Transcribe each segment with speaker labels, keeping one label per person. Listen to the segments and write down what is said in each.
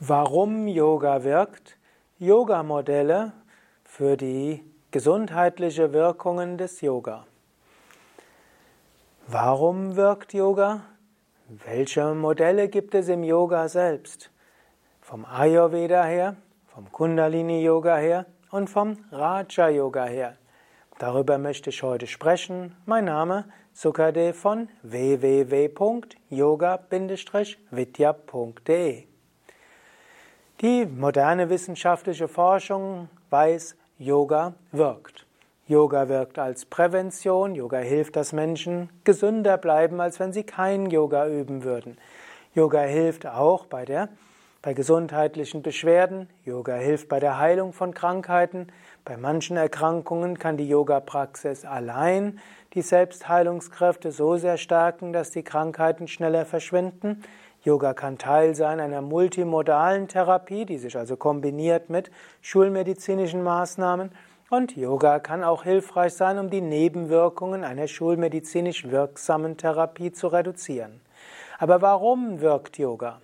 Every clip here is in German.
Speaker 1: Warum Yoga wirkt, Yoga-Modelle für die gesundheitliche Wirkungen des Yoga. Warum wirkt Yoga? Welche Modelle gibt es im Yoga selbst? Vom Ayurveda her, vom Kundalini Yoga her und vom Raja Yoga her. Darüber möchte ich heute sprechen. Mein Name Sukadev von www.yoga-vidya.de die moderne wissenschaftliche Forschung weiß, Yoga wirkt. Yoga wirkt als Prävention, Yoga hilft, dass Menschen gesünder bleiben, als wenn sie kein Yoga üben würden. Yoga hilft auch bei der bei gesundheitlichen Beschwerden, Yoga hilft bei der Heilung von Krankheiten. Bei manchen Erkrankungen kann die Yoga-Praxis allein die Selbstheilungskräfte so sehr stärken, dass die Krankheiten schneller verschwinden. Yoga kann Teil sein einer multimodalen Therapie, die sich also kombiniert mit schulmedizinischen Maßnahmen. Und Yoga kann auch hilfreich sein, um die Nebenwirkungen einer schulmedizinisch wirksamen Therapie zu reduzieren. Aber warum wirkt Yoga?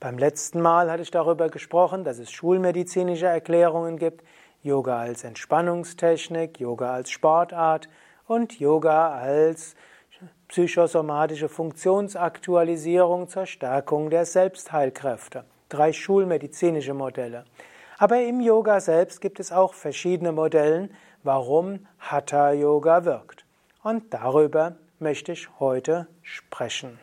Speaker 1: Beim letzten Mal hatte ich darüber gesprochen, dass es schulmedizinische Erklärungen gibt, Yoga als Entspannungstechnik, Yoga als Sportart und Yoga als psychosomatische Funktionsaktualisierung zur Stärkung der Selbstheilkräfte. Drei schulmedizinische Modelle. Aber im Yoga selbst gibt es auch verschiedene Modelle, warum Hatha Yoga wirkt. Und darüber möchte ich heute sprechen.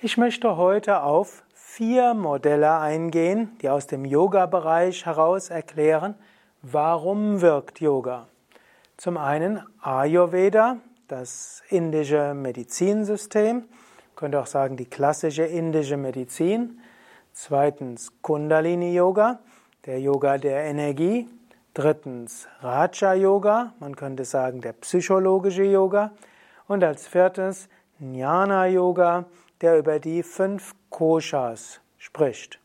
Speaker 1: Ich möchte heute auf vier Modelle eingehen, die aus dem Yoga-Bereich heraus erklären, warum wirkt Yoga. Zum einen Ayurveda, das indische Medizinsystem, könnte auch sagen die klassische indische Medizin. Zweitens Kundalini Yoga, der Yoga der Energie. Drittens Raja Yoga, man könnte sagen der psychologische Yoga. Und als viertes Jnana Yoga, der über die fünf Koshas spricht.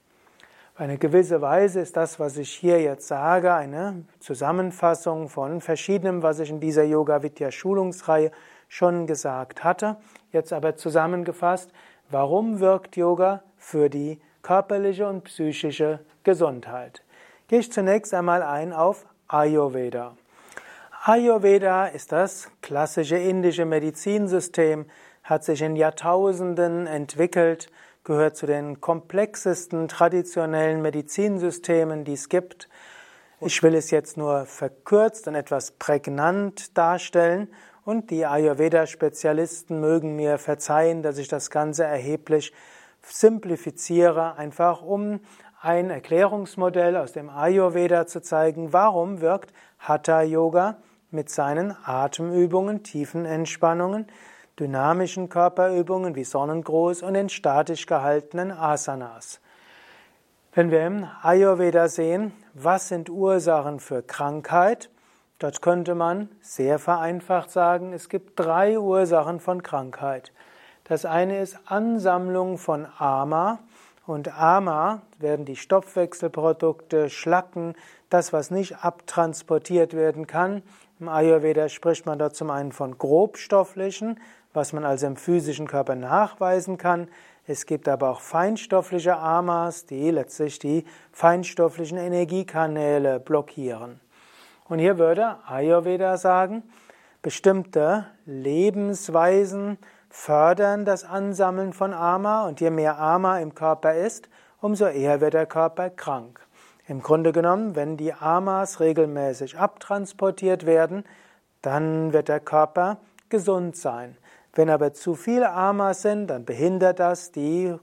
Speaker 1: Eine gewisse Weise ist das, was ich hier jetzt sage, eine Zusammenfassung von verschiedenem, was ich in dieser Yoga Vidya Schulungsreihe schon gesagt hatte. Jetzt aber zusammengefasst, warum wirkt Yoga für die körperliche und psychische Gesundheit? Gehe ich zunächst einmal ein auf Ayurveda. Ayurveda ist das klassische indische Medizinsystem, hat sich in Jahrtausenden entwickelt, gehört zu den komplexesten traditionellen Medizinsystemen, die es gibt. Ich will es jetzt nur verkürzt und etwas prägnant darstellen und die Ayurveda-Spezialisten mögen mir verzeihen, dass ich das Ganze erheblich simplifiziere, einfach um ein Erklärungsmodell aus dem Ayurveda zu zeigen, warum wirkt Hatha Yoga mit seinen Atemübungen, tiefen Entspannungen, dynamischen Körperübungen wie Sonnengruß und den statisch gehaltenen Asanas. Wenn wir im Ayurveda sehen, was sind Ursachen für Krankheit, dort könnte man sehr vereinfacht sagen, es gibt drei Ursachen von Krankheit. Das eine ist Ansammlung von Ama und Ama werden die Stoffwechselprodukte, Schlacken, das, was nicht abtransportiert werden kann. Im Ayurveda spricht man da zum einen von grobstofflichen, was man also im physischen Körper nachweisen kann. Es gibt aber auch feinstoffliche Amas, die letztlich die feinstofflichen Energiekanäle blockieren. Und hier würde Ayurveda sagen, bestimmte Lebensweisen fördern das Ansammeln von Ama und je mehr Ama im Körper ist, umso eher wird der Körper krank. Im Grunde genommen, wenn die Amas regelmäßig abtransportiert werden, dann wird der Körper gesund sein. Wenn aber zu viele Amas sind, dann behindert das die,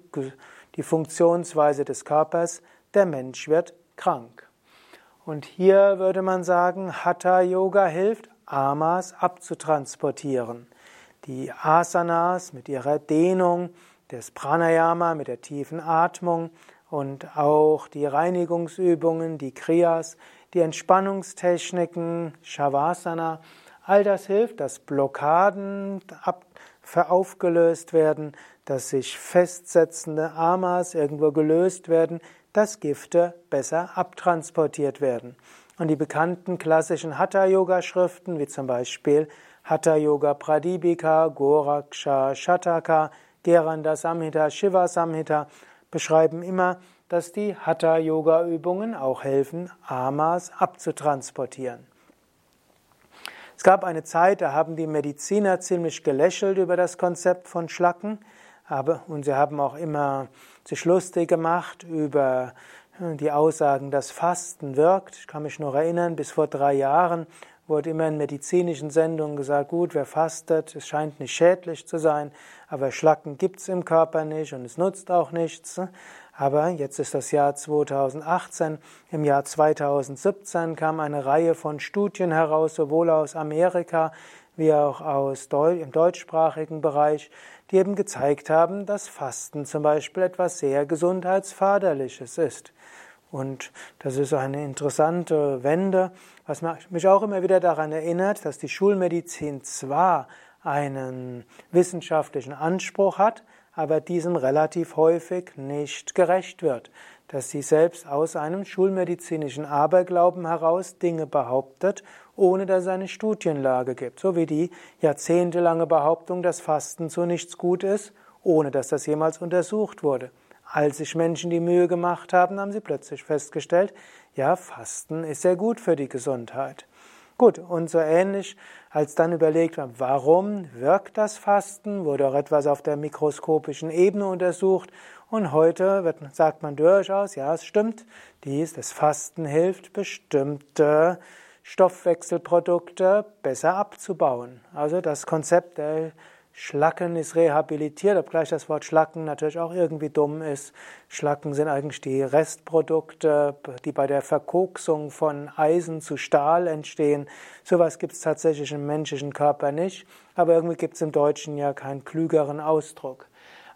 Speaker 1: die Funktionsweise des Körpers. Der Mensch wird krank. Und hier würde man sagen, Hatha Yoga hilft, Amas abzutransportieren. Die Asanas mit ihrer Dehnung, das Pranayama mit der tiefen Atmung und auch die Reinigungsübungen, die Kriyas, die Entspannungstechniken, Shavasana, all das hilft, dass Blockaden ab, aufgelöst werden, dass sich festsetzende Amas irgendwo gelöst werden, dass Gifte besser abtransportiert werden. Und die bekannten klassischen Hatha-Yoga-Schriften, wie zum Beispiel Hatha-Yoga Pradipika, Goraksha, Shataka, Geranda Samhita, Shiva Samhita, beschreiben immer, dass die Hatha-Yoga-Übungen auch helfen, Amas abzutransportieren. Es gab eine Zeit, da haben die Mediziner ziemlich gelächelt über das Konzept von Schlacken, aber, und sie haben auch immer sich lustig gemacht über äh, die Aussagen, dass Fasten wirkt. Ich kann mich noch erinnern, bis vor drei Jahren wurde immer in medizinischen Sendungen gesagt, gut, wer fastet, es scheint nicht schädlich zu sein, aber Schlacken gibt's im Körper nicht und es nutzt auch nichts. Aber jetzt ist das Jahr 2018. Im Jahr 2017 kam eine Reihe von Studien heraus, sowohl aus Amerika wie auch aus Deu im deutschsprachigen Bereich, die eben gezeigt haben, dass Fasten zum Beispiel etwas sehr Gesundheitsförderliches ist. Und das ist eine interessante Wende, was mich auch immer wieder daran erinnert, dass die Schulmedizin zwar einen wissenschaftlichen Anspruch hat, aber diesem relativ häufig nicht gerecht wird, dass sie selbst aus einem schulmedizinischen Aberglauben heraus Dinge behauptet, ohne dass es eine Studienlage gibt, so wie die jahrzehntelange Behauptung, dass Fasten zu nichts gut ist, ohne dass das jemals untersucht wurde. Als sich Menschen die Mühe gemacht haben, haben sie plötzlich festgestellt, ja, Fasten ist sehr gut für die Gesundheit. Gut, und so ähnlich, als dann überlegt wird, warum wirkt das Fasten, wurde auch etwas auf der mikroskopischen Ebene untersucht und heute wird, sagt man durchaus, ja, es stimmt, dies, das Fasten hilft, bestimmte Stoffwechselprodukte besser abzubauen. Also das Konzept der Schlacken ist rehabilitiert, obgleich das Wort Schlacken natürlich auch irgendwie dumm ist. Schlacken sind eigentlich die Restprodukte, die bei der Verkoksung von Eisen zu Stahl entstehen. Sowas gibt es tatsächlich im menschlichen Körper nicht, aber irgendwie gibt es im Deutschen ja keinen klügeren Ausdruck.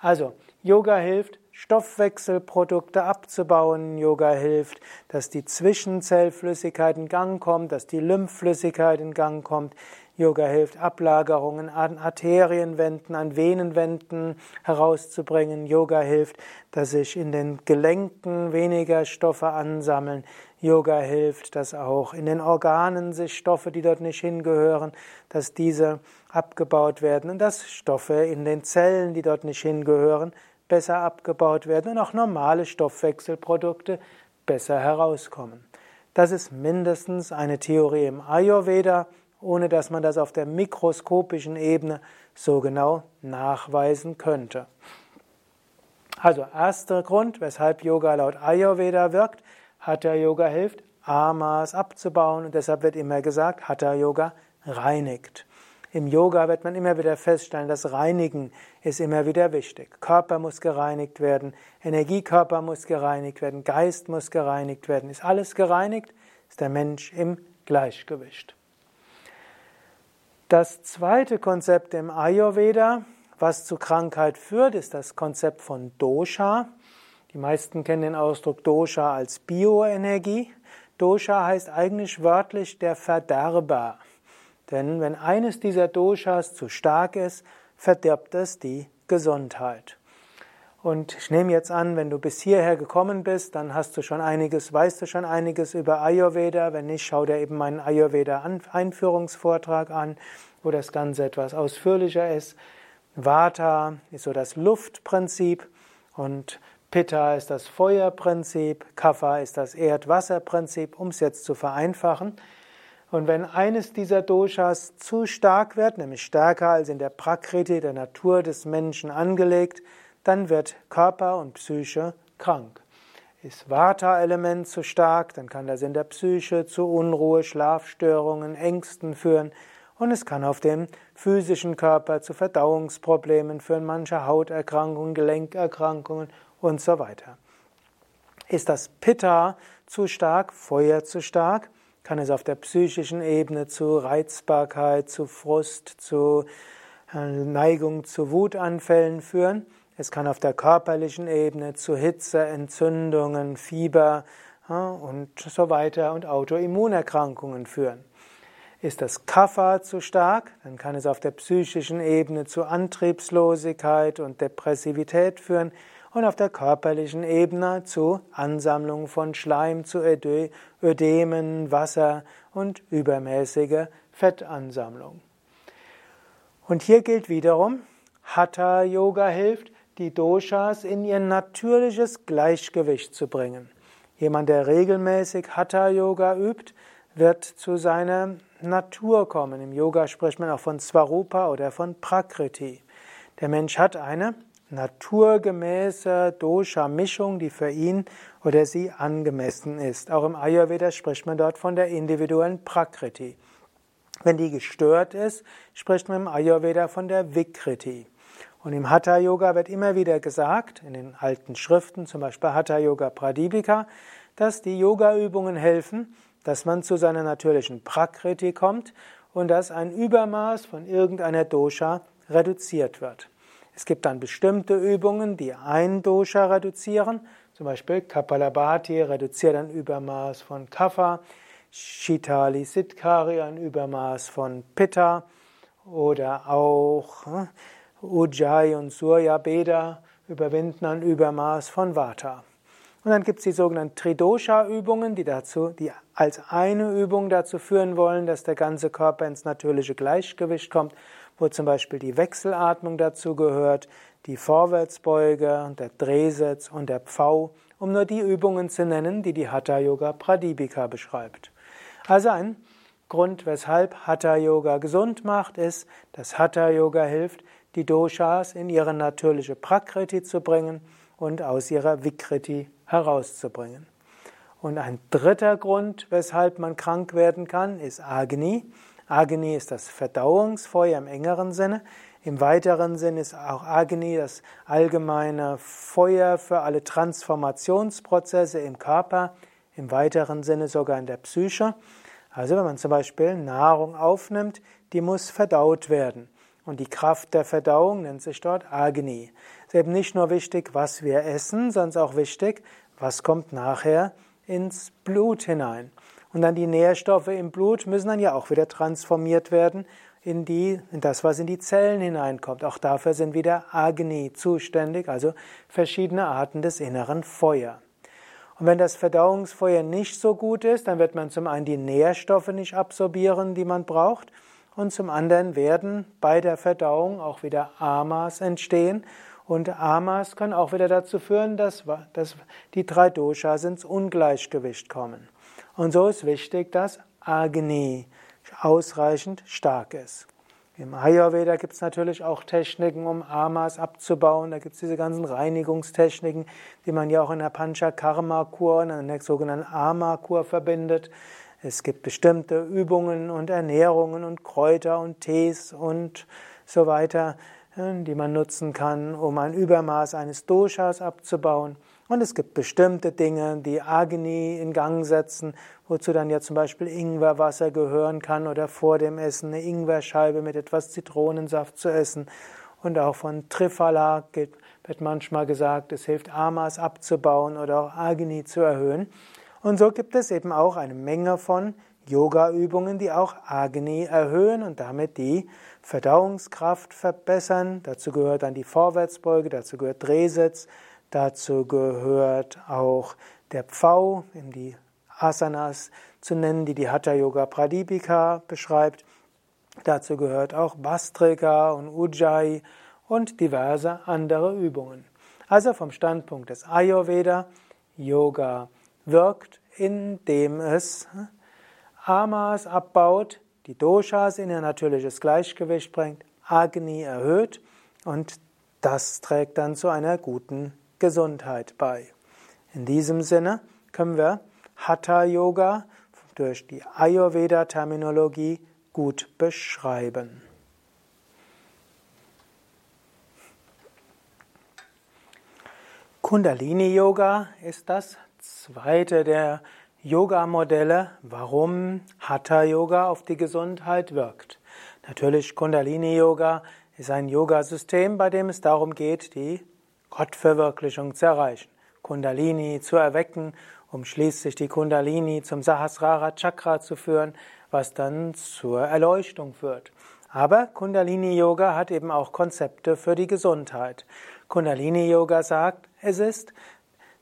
Speaker 1: Also, Yoga hilft, Stoffwechselprodukte abzubauen. Yoga hilft, dass die Zwischenzellflüssigkeit in Gang kommt, dass die Lymphflüssigkeit in Gang kommt. Yoga hilft, Ablagerungen an Arterienwänden, an Venenwänden herauszubringen. Yoga hilft, dass sich in den Gelenken weniger Stoffe ansammeln. Yoga hilft, dass auch in den Organen sich Stoffe, die dort nicht hingehören, dass diese abgebaut werden und dass Stoffe in den Zellen, die dort nicht hingehören, besser abgebaut werden und auch normale Stoffwechselprodukte besser herauskommen. Das ist mindestens eine Theorie im Ayurveda ohne dass man das auf der mikroskopischen Ebene so genau nachweisen könnte. Also erster Grund, weshalb Yoga laut Ayurveda wirkt, Hatha Yoga hilft, Amas abzubauen und deshalb wird immer gesagt, Hatha Yoga reinigt. Im Yoga wird man immer wieder feststellen, das Reinigen ist immer wieder wichtig. Körper muss gereinigt werden, Energiekörper muss gereinigt werden, Geist muss gereinigt werden. Ist alles gereinigt, ist der Mensch im Gleichgewicht. Das zweite Konzept im Ayurveda, was zu Krankheit führt, ist das Konzept von Dosha. Die meisten kennen den Ausdruck Dosha als Bioenergie. Dosha heißt eigentlich wörtlich der Verderber. Denn wenn eines dieser Doshas zu stark ist, verdirbt es die Gesundheit. Und ich nehme jetzt an, wenn du bis hierher gekommen bist, dann hast du schon einiges, weißt du schon einiges über Ayurveda. Wenn nicht, schau dir eben meinen Ayurveda-Einführungsvortrag an, wo das Ganze etwas ausführlicher ist. Vata ist so das Luftprinzip und Pitta ist das Feuerprinzip, Kapha ist das Erdwasserprinzip, um es jetzt zu vereinfachen. Und wenn eines dieser Doshas zu stark wird, nämlich stärker als in der Prakriti, der Natur des Menschen angelegt, dann wird Körper und Psyche krank. Ist Vata-Element zu stark, dann kann das in der Psyche zu Unruhe, Schlafstörungen, Ängsten führen und es kann auf dem physischen Körper zu Verdauungsproblemen führen, manche Hauterkrankungen, Gelenkerkrankungen und so weiter. Ist das Pitta zu stark, Feuer zu stark, kann es auf der psychischen Ebene zu Reizbarkeit, zu Frust, zu äh, Neigung zu Wutanfällen führen. Es kann auf der körperlichen Ebene zu Hitze, Entzündungen, Fieber und so weiter und Autoimmunerkrankungen führen. Ist das Kapha zu stark, dann kann es auf der psychischen Ebene zu Antriebslosigkeit und Depressivität führen und auf der körperlichen Ebene zu Ansammlung von Schleim, zu Ödemen, Wasser und übermäßige Fettansammlung. Und hier gilt wiederum, Hatha Yoga hilft, die Doshas in ihr natürliches Gleichgewicht zu bringen. Jemand, der regelmäßig Hatha Yoga übt, wird zu seiner Natur kommen. Im Yoga spricht man auch von Svarupa oder von Prakriti. Der Mensch hat eine naturgemäße Dosha-Mischung, die für ihn oder sie angemessen ist. Auch im Ayurveda spricht man dort von der individuellen Prakriti. Wenn die gestört ist, spricht man im Ayurveda von der Vikriti. Und im Hatha Yoga wird immer wieder gesagt, in den alten Schriften, zum Beispiel Hatha Yoga Pradipika, dass die Yoga-Übungen helfen, dass man zu seiner natürlichen Prakriti kommt und dass ein Übermaß von irgendeiner Dosha reduziert wird. Es gibt dann bestimmte Übungen, die ein Dosha reduzieren, zum Beispiel Kapalabhati reduziert ein Übermaß von Kapha, Shitali Siddhkari ein Übermaß von Pitta. Oder auch hm, Ujjayi und Surya Beda überwinden ein Übermaß von Vata. Und dann gibt es die sogenannten Tridosha-Übungen, die, dazu, die als eine Übung dazu führen wollen, dass der ganze Körper ins natürliche Gleichgewicht kommt, wo zum Beispiel die Wechselatmung dazu gehört, die Vorwärtsbeuge, der Drehsitz und der Pfau, um nur die Übungen zu nennen, die die Hatha Yoga Pradipika beschreibt. Also ein Grund, weshalb Hatha Yoga gesund macht, ist, dass Hatha Yoga hilft, die Doshas in ihre natürliche Prakriti zu bringen und aus ihrer Vikriti herauszubringen. Und ein dritter Grund, weshalb man krank werden kann, ist Agni. Agni ist das Verdauungsfeuer im engeren Sinne. Im weiteren Sinne ist auch Agni das allgemeine Feuer für alle Transformationsprozesse im Körper, im weiteren Sinne sogar in der Psyche. Also wenn man zum Beispiel Nahrung aufnimmt, die muss verdaut werden. Und die Kraft der Verdauung nennt sich dort Agni. Es ist eben nicht nur wichtig, was wir essen, sondern auch wichtig, was kommt nachher ins Blut hinein. Und dann die Nährstoffe im Blut müssen dann ja auch wieder transformiert werden in, die, in das, was in die Zellen hineinkommt. Auch dafür sind wieder Agni zuständig, also verschiedene Arten des inneren Feuer. Und wenn das Verdauungsfeuer nicht so gut ist, dann wird man zum einen die Nährstoffe nicht absorbieren, die man braucht, und zum anderen werden bei der Verdauung auch wieder Amas entstehen. Und Amas können auch wieder dazu führen, dass, dass die drei Doshas ins Ungleichgewicht kommen. Und so ist wichtig, dass Agni ausreichend stark ist. Im Ayurveda gibt es natürlich auch Techniken, um Amas abzubauen. Da gibt es diese ganzen Reinigungstechniken, die man ja auch in der Panchakarma-Kur, in der sogenannten Ama-Kur verbindet. Es gibt bestimmte Übungen und Ernährungen und Kräuter und Tees und so weiter, äh, die man nutzen kann, um ein Übermaß eines Doshas abzubauen. Und es gibt bestimmte Dinge, die Agni in Gang setzen, wozu dann ja zum Beispiel Ingwerwasser gehören kann oder vor dem Essen eine Ingwerscheibe mit etwas Zitronensaft zu essen. Und auch von Triphala wird manchmal gesagt, es hilft Amas abzubauen oder auch Agni zu erhöhen. Und so gibt es eben auch eine Menge von Yoga-Übungen, die auch Agni erhöhen und damit die Verdauungskraft verbessern. Dazu gehört dann die Vorwärtsbeuge, dazu gehört Drehsitz, dazu gehört auch der Pfau, in die Asanas zu nennen, die die Hatha Yoga Pradipika beschreibt. Dazu gehört auch Bastrika und Ujjayi und diverse andere Übungen. Also vom Standpunkt des Ayurveda, Yoga wirkt, indem es Amas abbaut, die Doshas in ihr natürliches Gleichgewicht bringt, Agni erhöht und das trägt dann zu einer guten Gesundheit bei. In diesem Sinne können wir Hatha Yoga durch die Ayurveda Terminologie gut beschreiben. Kundalini Yoga ist das zweite der Yoga-Modelle, warum Hatha Yoga auf die Gesundheit wirkt. Natürlich Kundalini Yoga ist ein Yoga-System, bei dem es darum geht, die Gottverwirklichung zu erreichen. Kundalini zu erwecken, um schließlich die Kundalini zum Sahasrara Chakra zu führen, was dann zur Erleuchtung führt. Aber Kundalini Yoga hat eben auch Konzepte für die Gesundheit. Kundalini Yoga sagt, es ist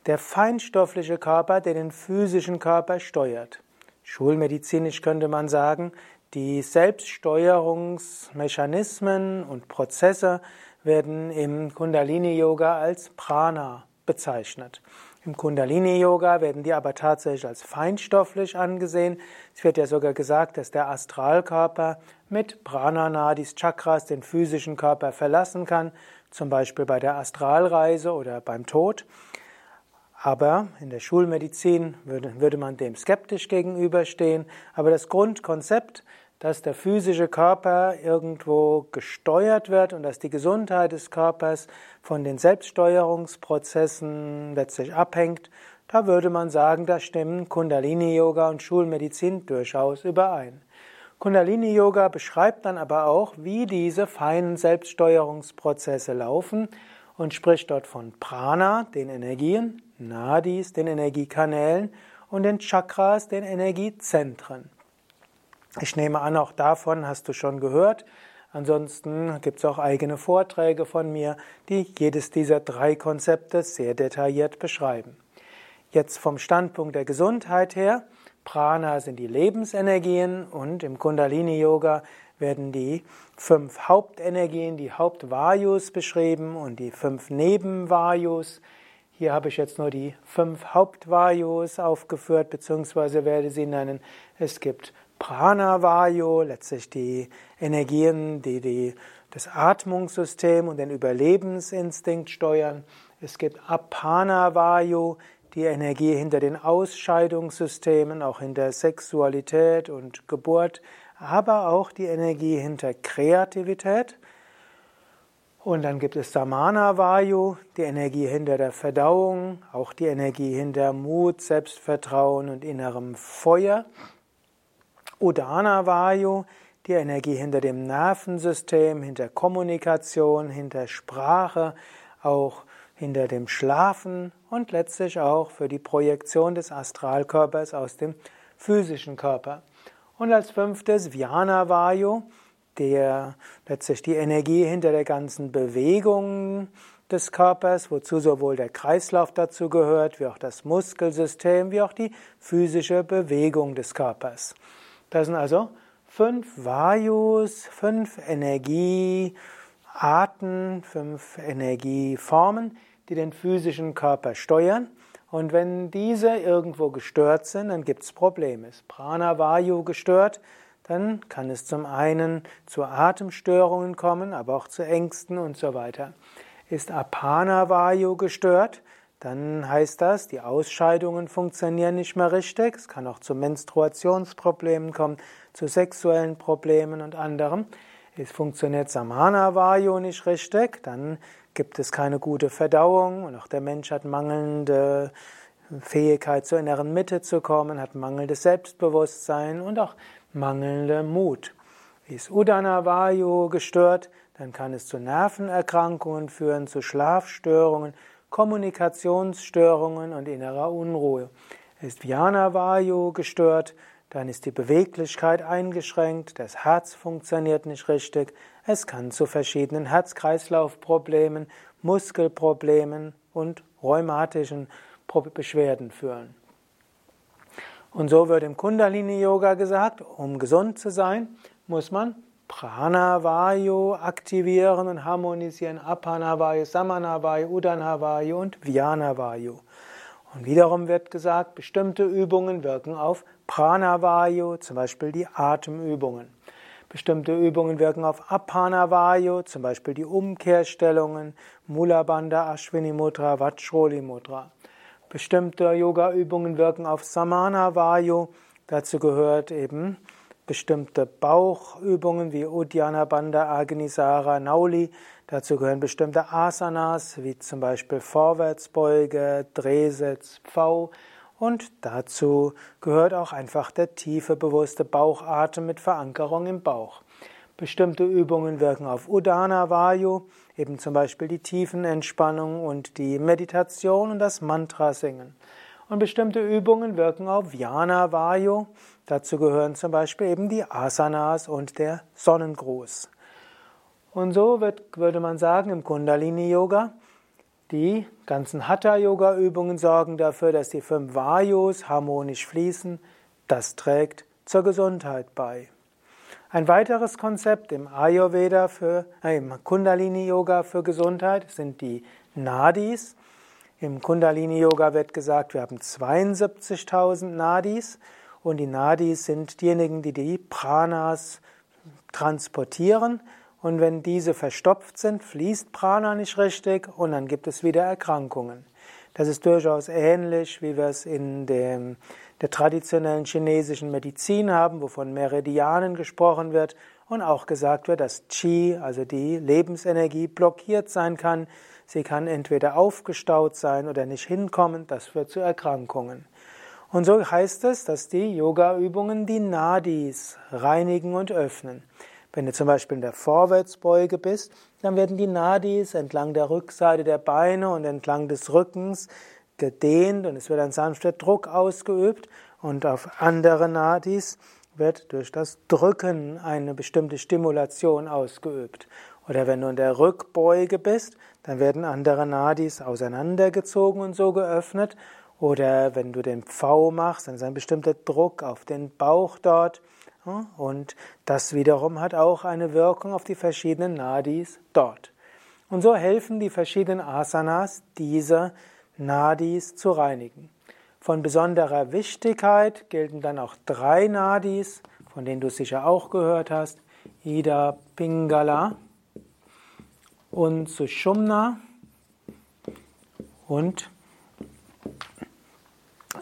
Speaker 1: der feinstoffliche Körper, der den physischen Körper steuert. Schulmedizinisch könnte man sagen, Die Selbststeuerungsmechanismen und Prozesse werden im Kundalini-Yoga als Prana bezeichnet. Im Kundalini-Yoga werden die aber tatsächlich als feinstofflich angesehen. Es wird ja sogar gesagt, dass der Astralkörper mit Prananadis Chakras den physischen Körper verlassen kann, zum Beispiel bei der Astralreise oder beim Tod. Aber in der Schulmedizin würde, würde man dem skeptisch gegenüberstehen. Aber das Grundkonzept, dass der physische Körper irgendwo gesteuert wird und dass die Gesundheit des Körpers von den Selbststeuerungsprozessen letztlich abhängt, da würde man sagen, da stimmen Kundalini-Yoga und Schulmedizin durchaus überein. Kundalini-Yoga beschreibt dann aber auch, wie diese feinen Selbststeuerungsprozesse laufen und spricht dort von Prana, den Energien, Nadis, den Energiekanälen und den Chakras, den Energiezentren. Ich nehme an, auch davon hast du schon gehört. Ansonsten gibt es auch eigene Vorträge von mir, die jedes dieser drei Konzepte sehr detailliert beschreiben. Jetzt vom Standpunkt der Gesundheit her, Prana sind die Lebensenergien und im Kundalini Yoga werden die fünf Hauptenergien, die Hauptvayus beschrieben und die fünf Nebenvayus. Hier habe ich jetzt nur die fünf Hauptvayus aufgeführt, beziehungsweise werde sie nennen. Es gibt Pranavayu, letztlich die Energien, die, die das Atmungssystem und den Überlebensinstinkt steuern. Es gibt Apanavayu, die Energie hinter den Ausscheidungssystemen, auch hinter Sexualität und Geburt aber auch die Energie hinter Kreativität. Und dann gibt es Samana Vayu, die Energie hinter der Verdauung, auch die Energie hinter Mut, Selbstvertrauen und innerem Feuer. Udana Vayu, die Energie hinter dem Nervensystem, hinter Kommunikation, hinter Sprache, auch hinter dem Schlafen und letztlich auch für die Projektion des Astralkörpers aus dem physischen Körper. Und als fünftes Vyana Vayu, der letztlich die Energie hinter der ganzen Bewegung des Körpers, wozu sowohl der Kreislauf dazu gehört, wie auch das Muskelsystem, wie auch die physische Bewegung des Körpers. Das sind also fünf Vayus, fünf Energiearten, fünf Energieformen, die den physischen Körper steuern. Und wenn diese irgendwo gestört sind, dann gibt es Probleme. Ist Pranavayu gestört, dann kann es zum einen zu Atemstörungen kommen, aber auch zu Ängsten und so weiter. Ist Apanavayu gestört, dann heißt das, die Ausscheidungen funktionieren nicht mehr richtig. Es kann auch zu Menstruationsproblemen kommen, zu sexuellen Problemen und anderem. Es funktioniert Samana-Vayu nicht richtig, dann gibt es keine gute Verdauung und auch der Mensch hat mangelnde Fähigkeit zur inneren Mitte zu kommen, hat mangelndes Selbstbewusstsein und auch mangelnde Mut. Ist Udana Vayu gestört, dann kann es zu Nervenerkrankungen führen, zu Schlafstörungen, Kommunikationsstörungen und innerer Unruhe. Ist Vyana Vayu gestört, dann ist die Beweglichkeit eingeschränkt, das Herz funktioniert nicht richtig, es kann zu verschiedenen Herz-Kreislauf-Problemen, Muskelproblemen und rheumatischen Beschwerden führen. Und so wird im Kundalini-Yoga gesagt, um gesund zu sein, muss man Pranavayu aktivieren und harmonisieren, Apanavayu, Samanavayu, Udanavayu und Vyanavayu. Und wiederum wird gesagt, bestimmte Übungen wirken auf Pranavayu, zum Beispiel die Atemübungen. Bestimmte Übungen wirken auf Apanavayu, zum Beispiel die Umkehrstellungen, Mula Bandha, Ashwini Mudra, Vajroli Mudra. Bestimmte Yoga-Übungen wirken auf Samanavayu. Dazu gehört eben bestimmte Bauchübungen wie Uddiyana Bandha, Agnisara, Nauli. Dazu gehören bestimmte Asanas, wie zum Beispiel Vorwärtsbeuge, Drehsitz, Pfau. Und dazu gehört auch einfach der tiefe, bewusste Bauchatem mit Verankerung im Bauch. Bestimmte Übungen wirken auf Udana Vayu, eben zum Beispiel die Tiefenentspannung und die Meditation und das Mantra singen. Und bestimmte Übungen wirken auf Vyana Vayu. Dazu gehören zum Beispiel eben die Asanas und der Sonnengruß. Und so wird, würde man sagen, im Kundalini-Yoga, die ganzen Hatha-Yoga-Übungen sorgen dafür, dass die fünf Vayus harmonisch fließen. Das trägt zur Gesundheit bei. Ein weiteres Konzept im Ayurveda für, äh, im Kundalini Yoga für Gesundheit sind die Nadis. Im Kundalini Yoga wird gesagt, wir haben 72.000 Nadis und die Nadis sind diejenigen, die die Pranas transportieren und wenn diese verstopft sind, fließt Prana nicht richtig und dann gibt es wieder Erkrankungen. Das ist durchaus ähnlich, wie wir es in dem, der traditionellen chinesischen Medizin haben, wovon Meridianen gesprochen wird und auch gesagt wird, dass Qi, also die Lebensenergie, blockiert sein kann. Sie kann entweder aufgestaut sein oder nicht hinkommen. Das führt zu Erkrankungen. Und so heißt es, dass die Yoga-Übungen die Nadis reinigen und öffnen. Wenn du zum Beispiel in der Vorwärtsbeuge bist, dann werden die Nadis entlang der Rückseite der Beine und entlang des Rückens gedehnt und es wird ein sanfter Druck ausgeübt und auf andere Nadis wird durch das Drücken eine bestimmte Stimulation ausgeübt. Oder wenn du in der Rückbeuge bist, dann werden andere Nadis auseinandergezogen und so geöffnet. Oder wenn du den Pfau machst, dann ist ein bestimmter Druck auf den Bauch dort. Und das wiederum hat auch eine Wirkung auf die verschiedenen Nadis dort. Und so helfen die verschiedenen Asanas, diese Nadis zu reinigen. Von besonderer Wichtigkeit gelten dann auch drei Nadis, von denen du sicher auch gehört hast. Ida Pingala und Sushumna und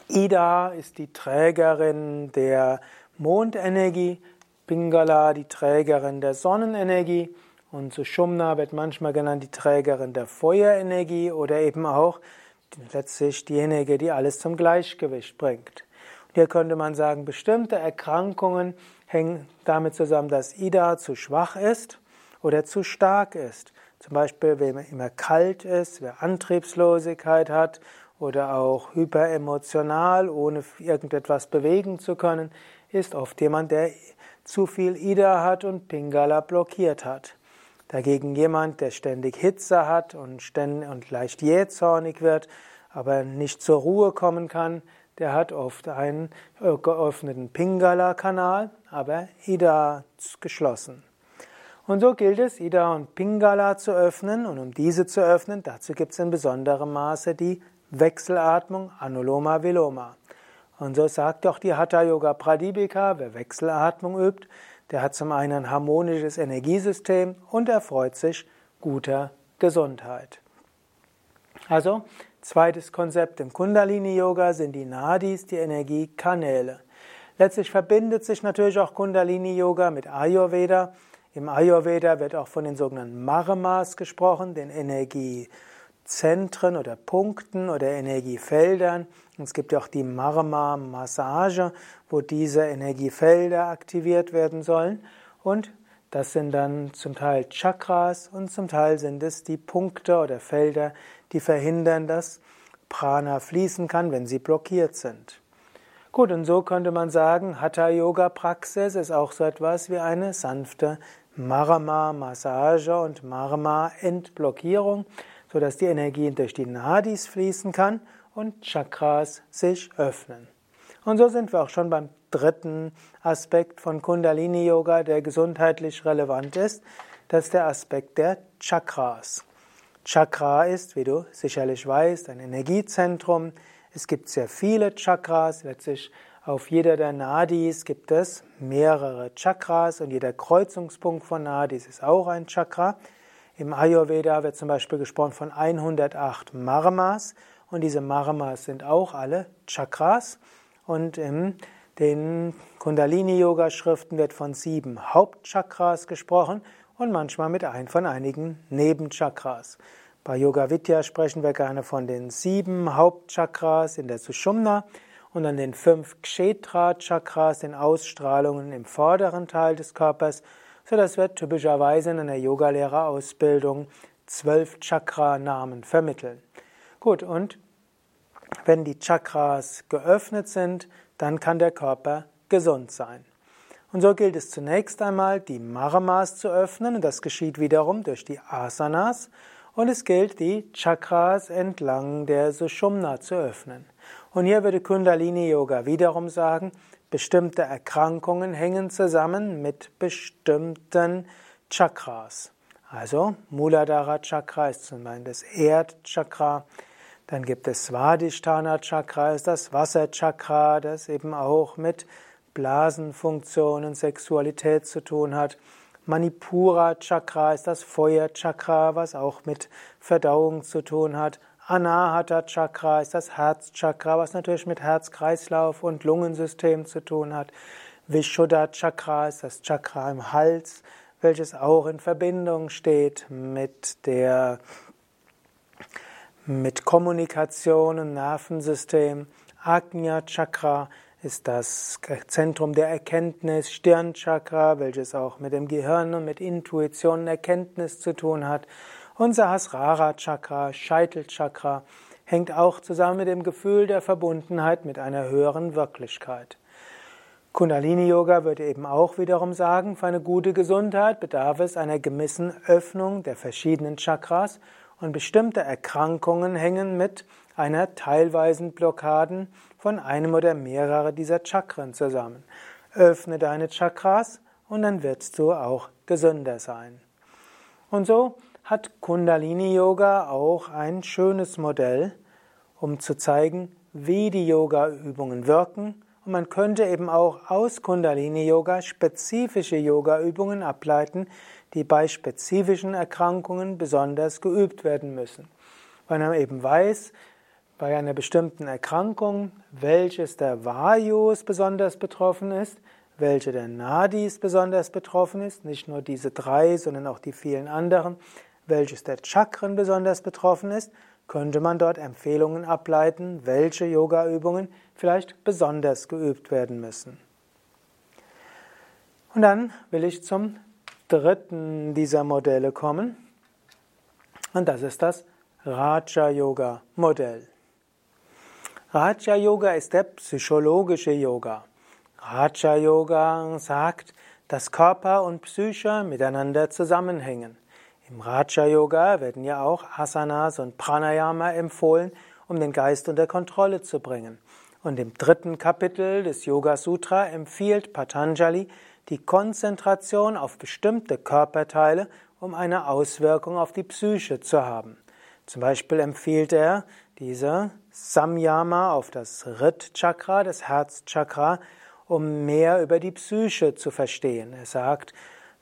Speaker 1: Ida ist die Trägerin der Mondenergie, Pingala die Trägerin der Sonnenenergie und Sushumna wird manchmal genannt die Trägerin der Feuerenergie oder eben auch letztlich diejenige, die alles zum Gleichgewicht bringt. Und hier könnte man sagen, bestimmte Erkrankungen hängen damit zusammen, dass Ida zu schwach ist oder zu stark ist. Zum Beispiel, man immer kalt ist, wer Antriebslosigkeit hat oder auch hyperemotional, ohne irgendetwas bewegen zu können, ist oft jemand, der zu viel Ida hat und Pingala blockiert hat. Dagegen jemand, der ständig Hitze hat und, ständig und leicht jähzornig wird, aber nicht zur Ruhe kommen kann, der hat oft einen äh, geöffneten Pingala-Kanal, aber Ida geschlossen. Und so gilt es, Ida und Pingala zu öffnen. Und um diese zu öffnen, dazu gibt es in besonderem Maße die Wechselatmung Anuloma Viloma. Und so sagt doch die Hatha Yoga Pradipika, wer Wechselatmung übt, der hat zum einen ein harmonisches Energiesystem und erfreut sich guter Gesundheit. Also, zweites Konzept im Kundalini Yoga sind die Nadis, die Energiekanäle. Letztlich verbindet sich natürlich auch Kundalini Yoga mit Ayurveda. Im Ayurveda wird auch von den sogenannten Marmas gesprochen, den Energie Zentren oder Punkten oder Energiefeldern. Es gibt ja auch die Marma-Massage, wo diese Energiefelder aktiviert werden sollen. Und das sind dann zum Teil Chakras und zum Teil sind es die Punkte oder Felder, die verhindern, dass Prana fließen kann, wenn sie blockiert sind. Gut, und so könnte man sagen, Hatha-Yoga-Praxis ist auch so etwas wie eine sanfte Marma-Massage und Marma-Entblockierung sodass die Energie durch die Nadis fließen kann und Chakras sich öffnen. Und so sind wir auch schon beim dritten Aspekt von Kundalini Yoga, der gesundheitlich relevant ist. Das ist der Aspekt der Chakras. Chakra ist, wie du sicherlich weißt, ein Energiezentrum. Es gibt sehr viele Chakras. Letztlich auf jeder der Nadis gibt es mehrere Chakras und jeder Kreuzungspunkt von Nadis ist auch ein Chakra. Im Ayurveda wird zum Beispiel gesprochen von 108 Marmas und diese Marmas sind auch alle Chakras und in den Kundalini-Yoga-Schriften wird von sieben Hauptchakras gesprochen und manchmal mit ein von einigen Nebenchakras. Bei Yoga Vidya sprechen wir gerne von den sieben Hauptchakras in der Sushumna und an den fünf Kshetra-Chakras, den Ausstrahlungen im vorderen Teil des Körpers so das wird typischerweise in einer Yogalehrerausbildung zwölf Chakra-Namen vermitteln. Gut, und wenn die Chakras geöffnet sind, dann kann der Körper gesund sein. Und so gilt es zunächst einmal, die Marmas zu öffnen, und das geschieht wiederum durch die Asanas, und es gilt, die Chakras entlang der Sushumna zu öffnen. Und hier würde Kundalini Yoga wiederum sagen, bestimmte Erkrankungen hängen zusammen mit bestimmten Chakras. Also Muladhara Chakra ist zum Beispiel das Erdchakra. Dann gibt es Svadhisthana Chakra, ist das Wasserchakra, das eben auch mit Blasenfunktionen, Sexualität zu tun hat. Manipura Chakra ist das Feuerchakra, was auch mit Verdauung zu tun hat. Anahata Chakra ist das Herzchakra, was natürlich mit Herz-Kreislauf und Lungensystem zu tun hat. Vishuddha Chakra ist das Chakra im Hals, welches auch in Verbindung steht mit der mit Kommunikation und Nervensystem. Agnya Chakra ist das Zentrum der Erkenntnis, Stirnchakra, welches auch mit dem Gehirn und mit Intuition und Erkenntnis zu tun hat. Und Sahasrara Chakra, Scheitelchakra, hängt auch zusammen mit dem Gefühl der Verbundenheit mit einer höheren Wirklichkeit. Kundalini Yoga würde eben auch wiederum sagen, für eine gute Gesundheit bedarf es einer gewissen Öffnung der verschiedenen Chakras und bestimmte Erkrankungen hängen mit einer teilweisen Blockaden von einem oder mehrere dieser Chakren zusammen. Öffne deine Chakras und dann wirst du auch gesünder sein. Und so hat Kundalini Yoga auch ein schönes Modell, um zu zeigen, wie die Yoga-Übungen wirken. Und man könnte eben auch aus Kundalini Yoga spezifische Yoga-Übungen ableiten, die bei spezifischen Erkrankungen besonders geübt werden müssen. Weil man eben weiß, bei einer bestimmten Erkrankung, welches der Vayus besonders betroffen ist, welche der Nadis besonders betroffen ist, nicht nur diese drei, sondern auch die vielen anderen, welches der Chakren besonders betroffen ist, könnte man dort Empfehlungen ableiten, welche Yoga-Übungen vielleicht besonders geübt werden müssen. Und dann will ich zum dritten dieser Modelle kommen. Und das ist das Raja Yoga Modell. Raja Yoga ist der psychologische Yoga. Raja Yoga sagt, dass Körper und Psyche miteinander zusammenhängen. Im Raja Yoga werden ja auch Asanas und Pranayama empfohlen, um den Geist unter Kontrolle zu bringen. Und im dritten Kapitel des Yoga Sutra empfiehlt Patanjali die Konzentration auf bestimmte Körperteile, um eine Auswirkung auf die Psyche zu haben. Zum Beispiel empfiehlt er diese Samyama auf das Rit-Chakra, das Herzchakra, um mehr über die Psyche zu verstehen. Er sagt,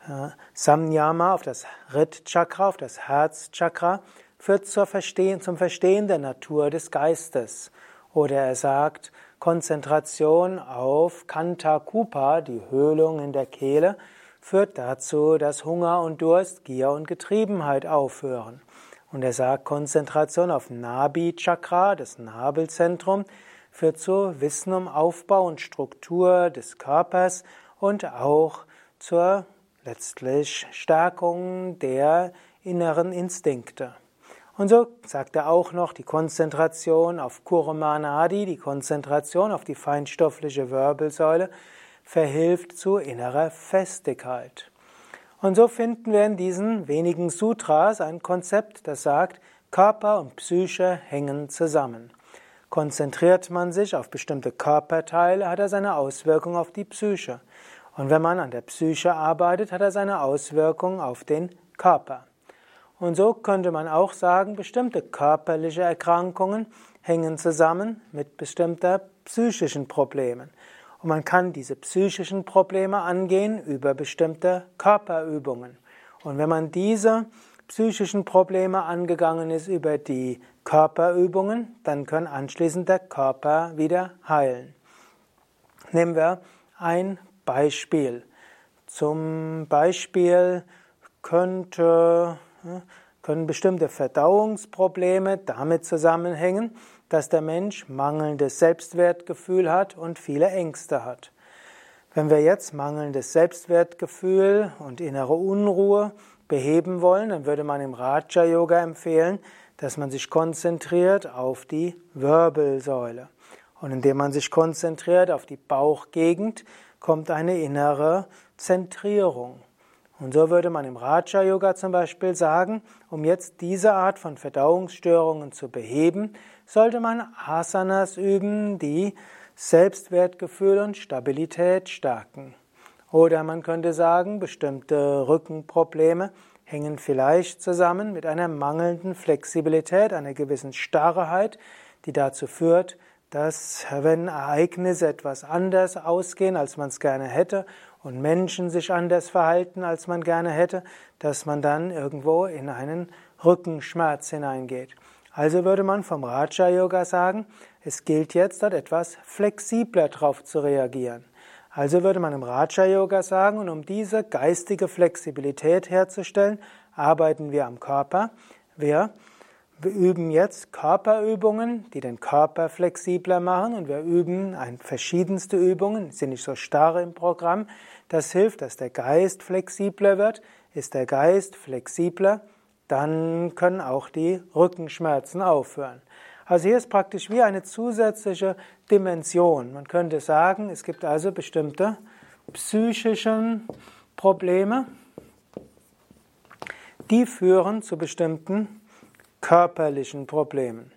Speaker 1: äh, Samyama auf das Rit-Chakra, auf das Herzchakra, führt Verstehen, zum Verstehen der Natur des Geistes. Oder er sagt, Konzentration auf Kanta Kupa, die Höhlung in der Kehle, führt dazu, dass Hunger und Durst, Gier und Getriebenheit aufhören. Und er sagt, Konzentration auf Nabi Chakra, das Nabelzentrum, führt zu Wissen um Aufbau und Struktur des Körpers und auch zur letztlich Stärkung der inneren Instinkte. Und so sagt er auch noch die Konzentration auf Kurumanadi, die Konzentration auf die feinstoffliche Wirbelsäule, verhilft zu innerer Festigkeit. Und so finden wir in diesen wenigen Sutras ein Konzept, das sagt, Körper und Psyche hängen zusammen. Konzentriert man sich auf bestimmte Körperteile, hat er seine Auswirkung auf die Psyche. Und wenn man an der Psyche arbeitet, hat er seine Auswirkung auf den Körper. Und so könnte man auch sagen, bestimmte körperliche Erkrankungen hängen zusammen mit bestimmten psychischen Problemen. Und man kann diese psychischen Probleme angehen über bestimmte Körperübungen. Und wenn man diese psychischen Probleme angegangen ist über die Körperübungen, dann kann anschließend der Körper wieder heilen. Nehmen wir ein Beispiel. Zum Beispiel könnte können bestimmte Verdauungsprobleme damit zusammenhängen, dass der Mensch mangelndes Selbstwertgefühl hat und viele Ängste hat. Wenn wir jetzt mangelndes Selbstwertgefühl und innere Unruhe beheben wollen, dann würde man im Raja Yoga empfehlen, dass man sich konzentriert auf die Wirbelsäule. Und indem man sich konzentriert auf die Bauchgegend, kommt eine innere Zentrierung. Und so würde man im Raja Yoga zum Beispiel sagen, um jetzt diese Art von Verdauungsstörungen zu beheben, sollte man Asanas üben, die Selbstwertgefühl und Stabilität stärken. Oder man könnte sagen, bestimmte Rückenprobleme hängen vielleicht zusammen mit einer mangelnden Flexibilität, einer gewissen Starrheit, die dazu führt, dass wenn Ereignisse etwas anders ausgehen, als man es gerne hätte, und Menschen sich anders verhalten, als man gerne hätte, dass man dann irgendwo in einen Rückenschmerz hineingeht. Also würde man vom Raja Yoga sagen, es gilt jetzt dort etwas flexibler darauf zu reagieren. Also würde man im Raja Yoga sagen, und um diese geistige Flexibilität herzustellen, arbeiten wir am Körper. Wir wir üben jetzt Körperübungen, die den Körper flexibler machen und wir üben verschiedenste Übungen, sind nicht so starr im Programm. Das hilft, dass der Geist flexibler wird. Ist der Geist flexibler, dann können auch die Rückenschmerzen aufhören. Also hier ist praktisch wie eine zusätzliche Dimension. Man könnte sagen, es gibt also bestimmte psychische Probleme, die führen zu bestimmten körperlichen Problemen.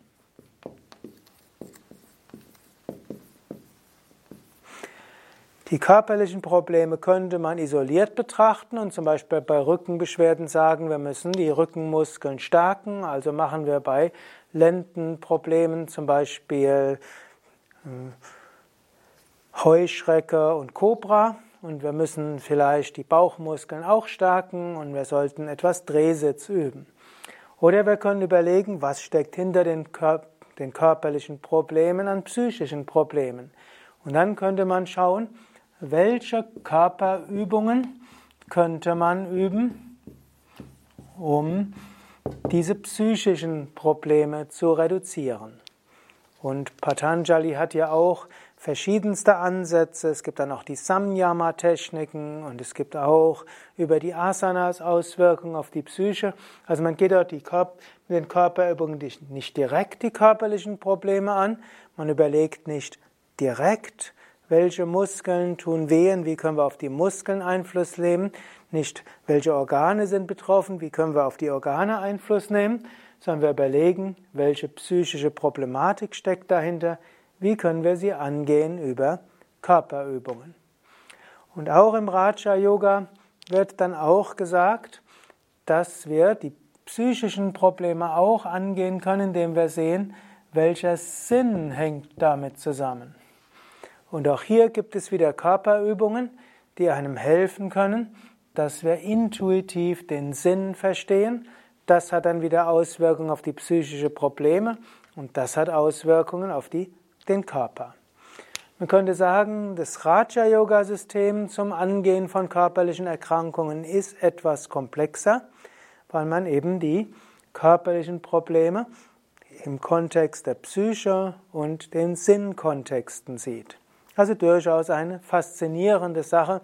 Speaker 1: Die körperlichen Probleme könnte man isoliert betrachten und zum Beispiel bei Rückenbeschwerden sagen, wir müssen die Rückenmuskeln stärken. Also machen wir bei Lendenproblemen zum Beispiel äh, Heuschrecke und Kobra und wir müssen vielleicht die Bauchmuskeln auch stärken und wir sollten etwas Drehsitz üben. Oder wir können überlegen, was steckt hinter den, Kör den körperlichen Problemen an psychischen Problemen. Und dann könnte man schauen, welche Körperübungen könnte man üben, um diese psychischen Probleme zu reduzieren. Und Patanjali hat ja auch verschiedenste Ansätze. Es gibt dann auch die Samyama-Techniken und es gibt auch über die Asanas Auswirkungen auf die Psyche. Also man geht dort die Körper, mit den Körperübungen nicht direkt die körperlichen Probleme an. Man überlegt nicht direkt, welche Muskeln tun wehen, wie können wir auf die Muskeln Einfluss nehmen, nicht welche Organe sind betroffen, wie können wir auf die Organe Einfluss nehmen, sondern wir überlegen, welche psychische Problematik steckt dahinter, wie können wir sie angehen über Körperübungen. Und auch im Raja Yoga wird dann auch gesagt, dass wir die psychischen Probleme auch angehen können, indem wir sehen, welcher Sinn hängt damit zusammen. Und auch hier gibt es wieder Körperübungen, die einem helfen können, dass wir intuitiv den Sinn verstehen. Das hat dann wieder Auswirkungen auf die psychischen Probleme und das hat Auswirkungen auf die den Körper. Man könnte sagen, das Raja-Yoga-System zum Angehen von körperlichen Erkrankungen ist etwas komplexer, weil man eben die körperlichen Probleme im Kontext der Psyche und den Sinnkontexten sieht. Also durchaus eine faszinierende Sache.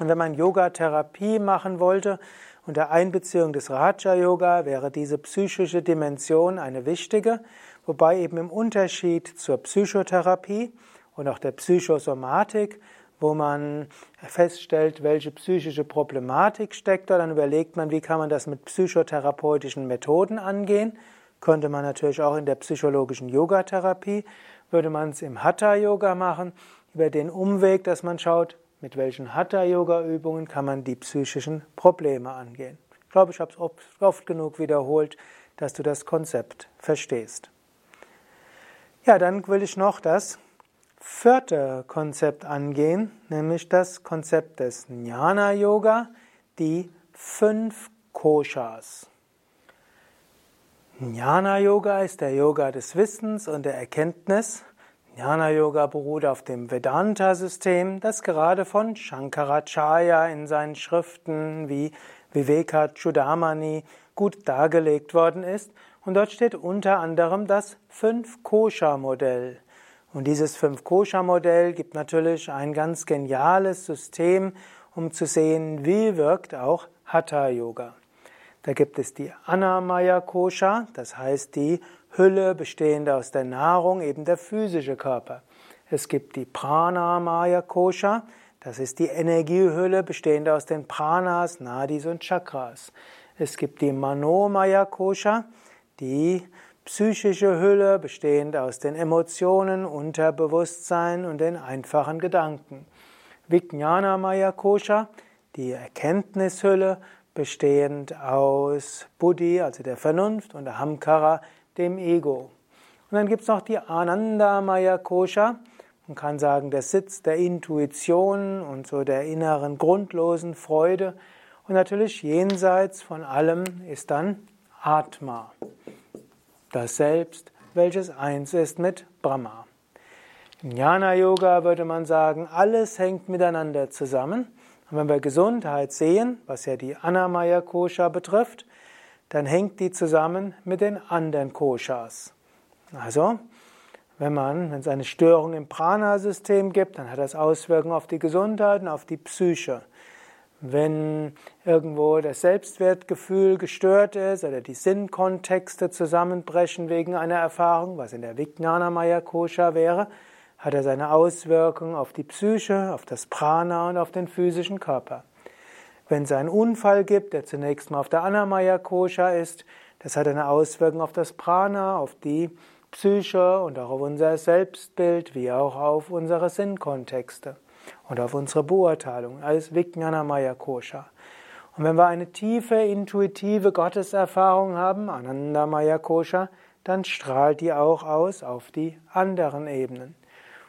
Speaker 1: Und wenn man Yoga-Therapie machen wollte, unter Einbeziehung des Raja-Yoga wäre diese psychische Dimension eine wichtige. Wobei eben im Unterschied zur Psychotherapie und auch der Psychosomatik, wo man feststellt, welche psychische Problematik steckt da, dann überlegt man, wie kann man das mit psychotherapeutischen Methoden angehen. Könnte man natürlich auch in der psychologischen Yogatherapie, würde man es im Hatha-Yoga machen, über den Umweg, dass man schaut, mit welchen Hatha-Yoga-Übungen kann man die psychischen Probleme angehen. Ich glaube, ich habe es oft, oft genug wiederholt, dass du das Konzept verstehst. Ja, dann will ich noch das vierte Konzept angehen, nämlich das Konzept des Jnana Yoga, die fünf Koshas. Jnana Yoga ist der Yoga des Wissens und der Erkenntnis. Jnana Yoga beruht auf dem Vedanta-System, das gerade von Shankaracharya in seinen Schriften wie Viveka Chudamani gut dargelegt worden ist und dort steht unter anderem das Fünf-Kosha-Modell. Und dieses Fünf-Kosha-Modell gibt natürlich ein ganz geniales System, um zu sehen, wie wirkt auch Hatha-Yoga. Da gibt es die Anamaya Kosha, das heißt die Hülle bestehend aus der Nahrung, eben der physische Körper. Es gibt die Pranamaya Kosha, das ist die Energiehülle bestehend aus den Pranas, Nadis und Chakras. Es gibt die Manomaya Kosha, die psychische Hülle, bestehend aus den Emotionen, Unterbewusstsein und den einfachen Gedanken. Vijnana Maya Kosha, die Erkenntnishülle, bestehend aus Buddhi, also der Vernunft, und Ahamkara, dem Ego. Und dann gibt es noch die Ananda Maya Kosha, man kann sagen, der Sitz der Intuition und so der inneren grundlosen Freude. Und natürlich jenseits von allem ist dann Atma, das Selbst, welches eins ist mit Brahma. Im Jnana Yoga würde man sagen, alles hängt miteinander zusammen. Und wenn wir Gesundheit sehen, was ja die Anamaya Kosha betrifft, dann hängt die zusammen mit den anderen Koshas. Also, wenn man, wenn es eine Störung im Prana-System gibt, dann hat das Auswirkungen auf die Gesundheit und auf die Psyche. Wenn irgendwo das Selbstwertgefühl gestört ist oder die Sinnkontexte zusammenbrechen wegen einer Erfahrung, was in der Vijnana Maya Kosha wäre, hat er seine Auswirkungen auf die Psyche, auf das Prana und auf den physischen Körper. Wenn es einen Unfall gibt, der zunächst mal auf der Anamaya Kosha ist, das hat eine Auswirkung auf das Prana, auf die Psyche und auch auf unser Selbstbild, wie auch auf unsere Sinnkontexte und auf unsere Beurteilung, als Vijnana Maya Kosha. Und wenn wir eine tiefe, intuitive Gotteserfahrung haben, Ananda Maya Kosha, dann strahlt die auch aus auf die anderen Ebenen.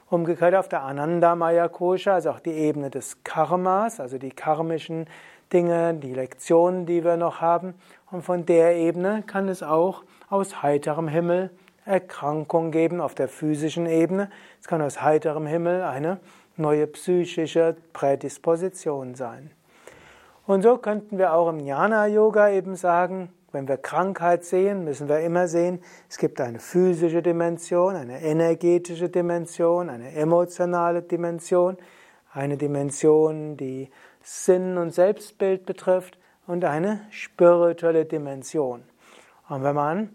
Speaker 1: Umgekehrt auf der Ananda Maya Kosha, also auch die Ebene des Karmas, also die karmischen Dinge, die Lektionen, die wir noch haben. Und von der Ebene kann es auch aus heiterem Himmel Erkrankung geben auf der physischen Ebene. Es kann aus heiterem Himmel eine neue psychische Prädisposition sein. Und so könnten wir auch im Jnana-Yoga eben sagen, wenn wir Krankheit sehen, müssen wir immer sehen, es gibt eine physische Dimension, eine energetische Dimension, eine emotionale Dimension, eine Dimension, die Sinn und Selbstbild betrifft und eine spirituelle Dimension. Und wenn man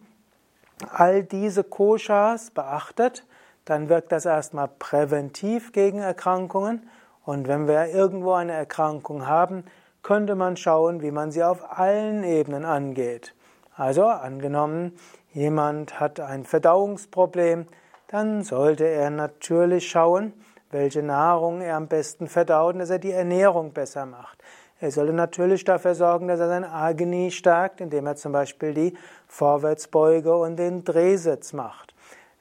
Speaker 1: all diese Koshas beachtet, dann wirkt das erstmal präventiv gegen Erkrankungen. Und wenn wir irgendwo eine Erkrankung haben, könnte man schauen, wie man sie auf allen Ebenen angeht. Also angenommen, jemand hat ein Verdauungsproblem, dann sollte er natürlich schauen, welche Nahrung er am besten verdaut und dass er die Ernährung besser macht. Er sollte natürlich dafür sorgen, dass er sein Agni stärkt, indem er zum Beispiel die Vorwärtsbeuge und den Drehsitz macht.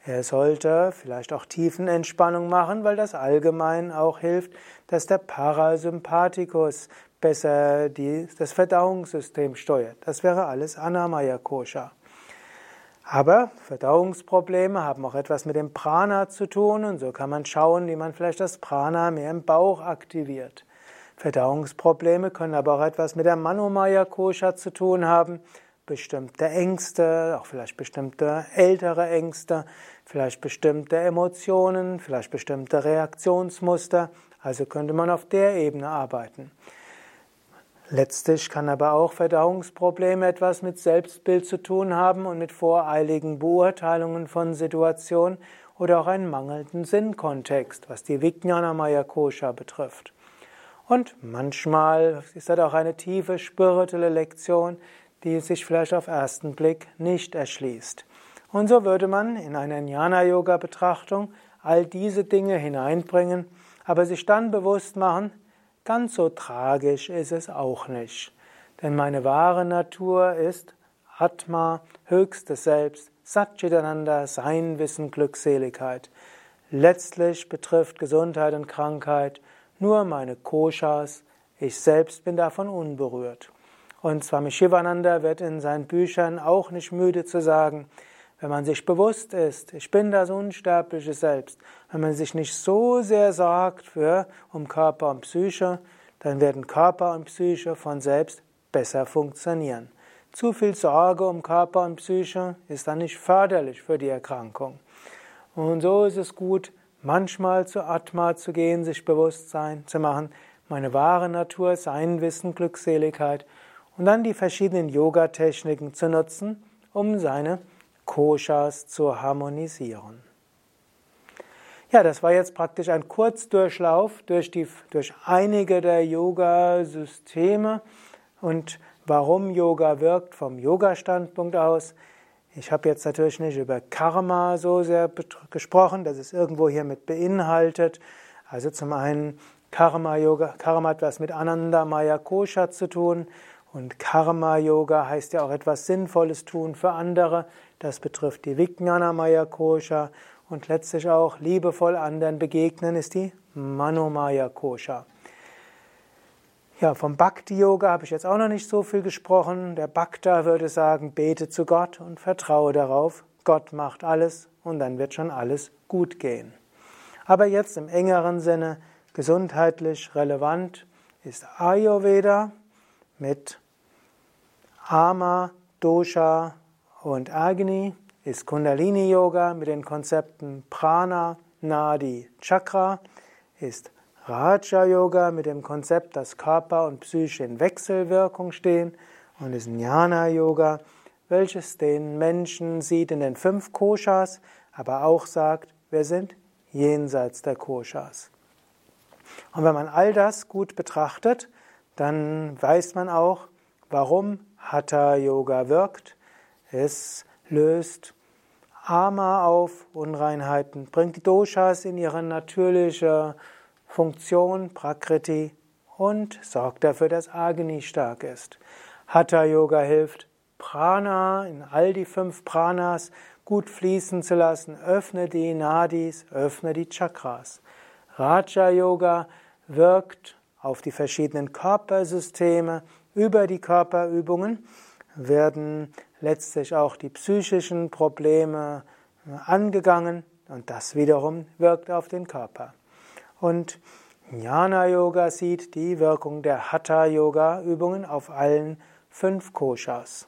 Speaker 1: Er sollte vielleicht auch Tiefenentspannung machen, weil das allgemein auch hilft, dass der Parasympathikus besser die, das Verdauungssystem steuert. Das wäre alles Anamaya Kosha. Aber Verdauungsprobleme haben auch etwas mit dem Prana zu tun und so kann man schauen, wie man vielleicht das Prana mehr im Bauch aktiviert. Verdauungsprobleme können aber auch etwas mit der Manomaya Kosha zu tun haben. Bestimmte Ängste, auch vielleicht bestimmte ältere Ängste, vielleicht bestimmte Emotionen, vielleicht bestimmte Reaktionsmuster. Also könnte man auf der Ebene arbeiten. Letztlich kann aber auch Verdauungsprobleme etwas mit Selbstbild zu tun haben und mit voreiligen Beurteilungen von Situationen oder auch einen mangelnden Sinnkontext, was die Vijnana Maya Kosha betrifft. Und manchmal ist das auch eine tiefe spirituelle Lektion, die sich vielleicht auf ersten Blick nicht erschließt. Und so würde man in einer Jnana-Yoga-Betrachtung all diese Dinge hineinbringen, aber sich dann bewusst machen, ganz so tragisch ist es auch nicht. Denn meine wahre Natur ist Atma, höchstes Selbst, Satchitananda, Sein, Wissen, Glückseligkeit. Letztlich betrifft Gesundheit und Krankheit nur meine Koshas, ich selbst bin davon unberührt. Und Swami Shivananda wird in seinen Büchern auch nicht müde zu sagen, wenn man sich bewusst ist, ich bin das unsterbliche Selbst, wenn man sich nicht so sehr sorgt für um Körper und Psyche, dann werden Körper und Psyche von selbst besser funktionieren. Zu viel Sorge um Körper und Psyche ist dann nicht förderlich für die Erkrankung. Und so ist es gut, manchmal zu Atma zu gehen, sich Bewusstsein zu machen, meine wahre Natur, sein Wissen, Glückseligkeit und dann die verschiedenen Yoga-Techniken zu nutzen, um seine Koshas zu harmonisieren. Ja, das war jetzt praktisch ein Kurzdurchlauf durch, die, durch einige der Yoga-Systeme und warum Yoga wirkt vom Yoga-Standpunkt aus. Ich habe jetzt natürlich nicht über Karma so sehr gesprochen, das ist irgendwo hier mit beinhaltet. Also zum einen Karma Yoga, Karma hat was mit Ananda Maya Kosha zu tun und Karma Yoga heißt ja auch etwas Sinnvolles tun für andere. Das betrifft die Vijnana Maya Kosha und letztlich auch liebevoll anderen begegnen ist die Manomaya Kosha. Ja, vom Bhakti Yoga habe ich jetzt auch noch nicht so viel gesprochen. Der Bhakta würde sagen, bete zu Gott und vertraue darauf, Gott macht alles und dann wird schon alles gut gehen. Aber jetzt im engeren Sinne gesundheitlich relevant ist Ayurveda mit Ama, Dosha und Agni, ist Kundalini Yoga mit den Konzepten Prana, Nadi, Chakra, ist Raja Yoga mit dem Konzept, dass Körper und Psyche in Wechselwirkung stehen und ist Jnana Yoga, welches den Menschen sieht in den fünf Koshas, aber auch sagt, wir sind jenseits der Koshas. Und wenn man all das gut betrachtet, dann weiß man auch, warum Hatha Yoga wirkt. Es löst Ama auf, Unreinheiten, bringt die Doshas in ihre natürliche Funktion, Prakriti, und sorgt dafür, dass Agni stark ist. Hatha Yoga hilft, Prana in all die fünf Pranas gut fließen zu lassen. Öffne die Nadis, öffne die Chakras. Raja Yoga wirkt auf die verschiedenen Körpersysteme. Über die Körperübungen werden letztlich auch die psychischen Probleme angegangen und das wiederum wirkt auf den Körper. Und Jnana Yoga sieht die Wirkung der Hatha Yoga Übungen auf allen fünf Koshas.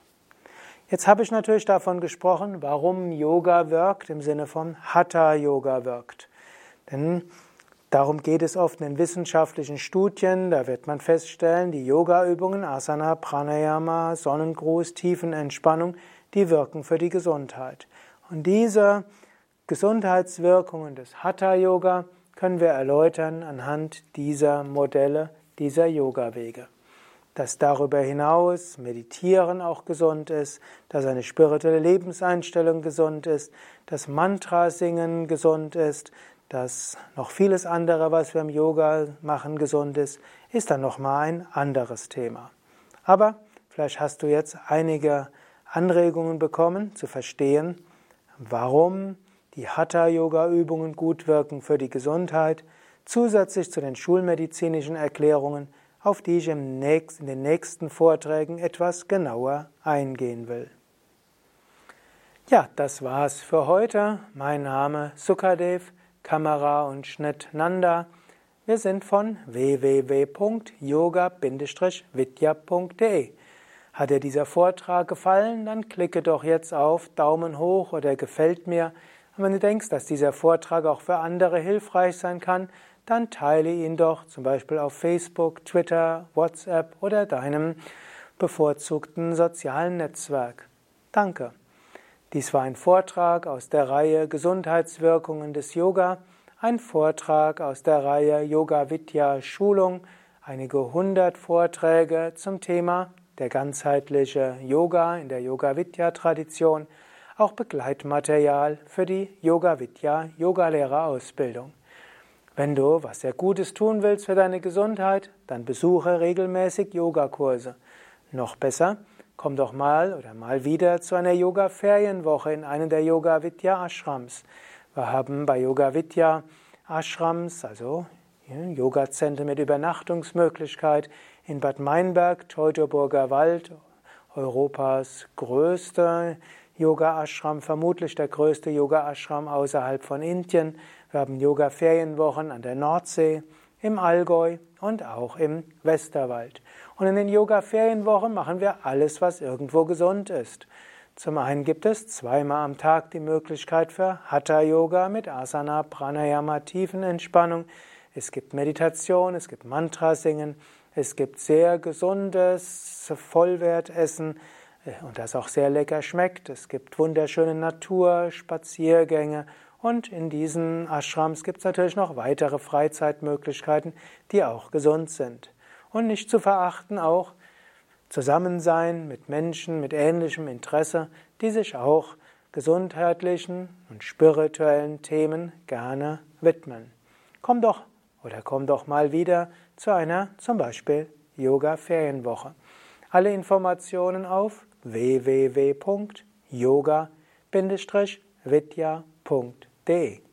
Speaker 1: Jetzt habe ich natürlich davon gesprochen, warum Yoga wirkt, im Sinne von Hatha Yoga wirkt. Denn darum geht es oft in wissenschaftlichen Studien. Da wird man feststellen, die Yoga-Übungen, Asana, Pranayama, Sonnengruß, Tiefenentspannung, die wirken für die Gesundheit. Und diese Gesundheitswirkungen des Hatha Yoga können wir erläutern anhand dieser Modelle, dieser Yoga-Wege dass darüber hinaus Meditieren auch gesund ist, dass eine spirituelle Lebenseinstellung gesund ist, dass Mantra singen gesund ist, dass noch vieles andere, was wir im Yoga machen, gesund ist, ist dann nochmal ein anderes Thema. Aber vielleicht hast du jetzt einige Anregungen bekommen, zu verstehen, warum die Hatha-Yoga-Übungen gut wirken für die Gesundheit, zusätzlich zu den schulmedizinischen Erklärungen, auf die ich in den nächsten Vorträgen etwas genauer eingehen will. Ja, das war's für heute. Mein Name Sukadev, Kamera und Schnitt Nanda. Wir sind von www.yoga-vidya.de. Hat dir dieser Vortrag gefallen, dann klicke doch jetzt auf Daumen hoch oder gefällt mir. Und wenn du denkst, dass dieser Vortrag auch für andere hilfreich sein kann, dann teile ihn doch zum Beispiel auf Facebook, Twitter, WhatsApp oder deinem bevorzugten sozialen Netzwerk. Danke. Dies war ein Vortrag aus der Reihe Gesundheitswirkungen des Yoga, ein Vortrag aus der Reihe Yoga Vidya Schulung, einige hundert Vorträge zum Thema der ganzheitliche Yoga in der Yoga Vidya Tradition, auch Begleitmaterial für die Yoga Vidya Yogalehrerausbildung. Wenn du was sehr Gutes tun willst für deine Gesundheit, dann besuche regelmäßig Yogakurse. Noch besser, komm doch mal oder mal wieder zu einer Yoga-Ferienwoche in einem der Yoga Vidya Ashrams. Wir haben bei Yoga Vidya Ashrams, also Yoga-Zentren mit Übernachtungsmöglichkeit in Bad Meinberg, Teutoburger Wald, Europas größter Yoga-Ashram, vermutlich der größte Yoga-Ashram außerhalb von Indien. Wir haben Yoga-Ferienwochen an der Nordsee, im Allgäu und auch im Westerwald. Und in den Yoga-Ferienwochen machen wir alles, was irgendwo gesund ist. Zum einen gibt es zweimal am Tag die Möglichkeit für Hatha-Yoga mit Asana, Pranayama, Tiefenentspannung. Es gibt Meditation, es gibt Mantra-Singen, es gibt sehr gesundes Vollwertessen äh, und das auch sehr lecker schmeckt. Es gibt wunderschöne Natur, Spaziergänge und in diesen Ashrams gibt es natürlich noch weitere Freizeitmöglichkeiten, die auch gesund sind. Und nicht zu verachten auch Zusammensein mit Menschen mit ähnlichem Interesse, die sich auch gesundheitlichen und spirituellen Themen gerne widmen. Komm doch oder komm doch mal wieder zu einer zum Beispiel Yoga-Ferienwoche. Alle Informationen auf www.yoga-vidya.de stay